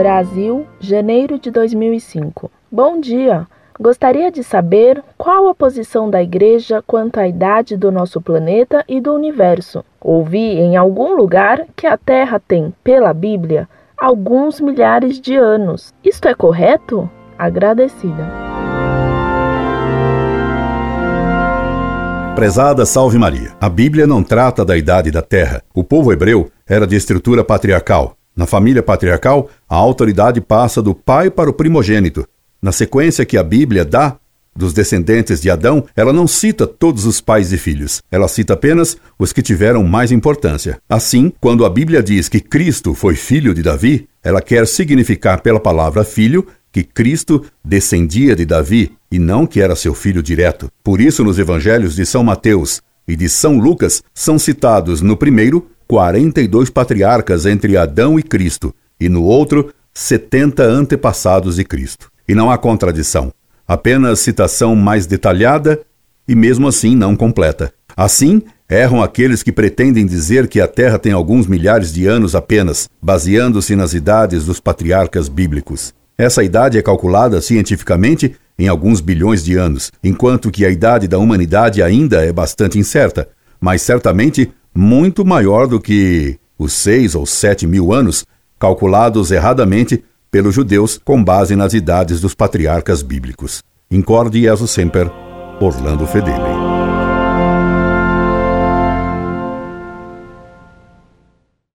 Brasil, janeiro de 2005. Bom dia! Gostaria de saber qual a posição da Igreja quanto à idade do nosso planeta e do universo. Ouvi em algum lugar que a Terra tem, pela Bíblia, alguns milhares de anos. Isto é correto? Agradecida. Prezada Salve Maria. A Bíblia não trata da idade da Terra. O povo hebreu era de estrutura patriarcal. Na família patriarcal, a autoridade passa do pai para o primogênito. Na sequência que a Bíblia dá dos descendentes de Adão, ela não cita todos os pais e filhos. Ela cita apenas os que tiveram mais importância. Assim, quando a Bíblia diz que Cristo foi filho de Davi, ela quer significar pela palavra filho que Cristo descendia de Davi e não que era seu filho direto. Por isso, nos evangelhos de São Mateus e de São Lucas são citados no primeiro 42 patriarcas entre Adão e Cristo, e no outro 70 antepassados de Cristo. E não há contradição, apenas citação mais detalhada e mesmo assim não completa. Assim, erram aqueles que pretendem dizer que a Terra tem alguns milhares de anos apenas, baseando-se nas idades dos patriarcas bíblicos. Essa idade é calculada cientificamente em alguns bilhões de anos, enquanto que a idade da humanidade ainda é bastante incerta, mas certamente muito maior do que os seis ou sete mil anos calculados erradamente pelos judeus com base nas idades dos patriarcas bíblicos. Incorde Jesus Semper, Orlando Fedeli.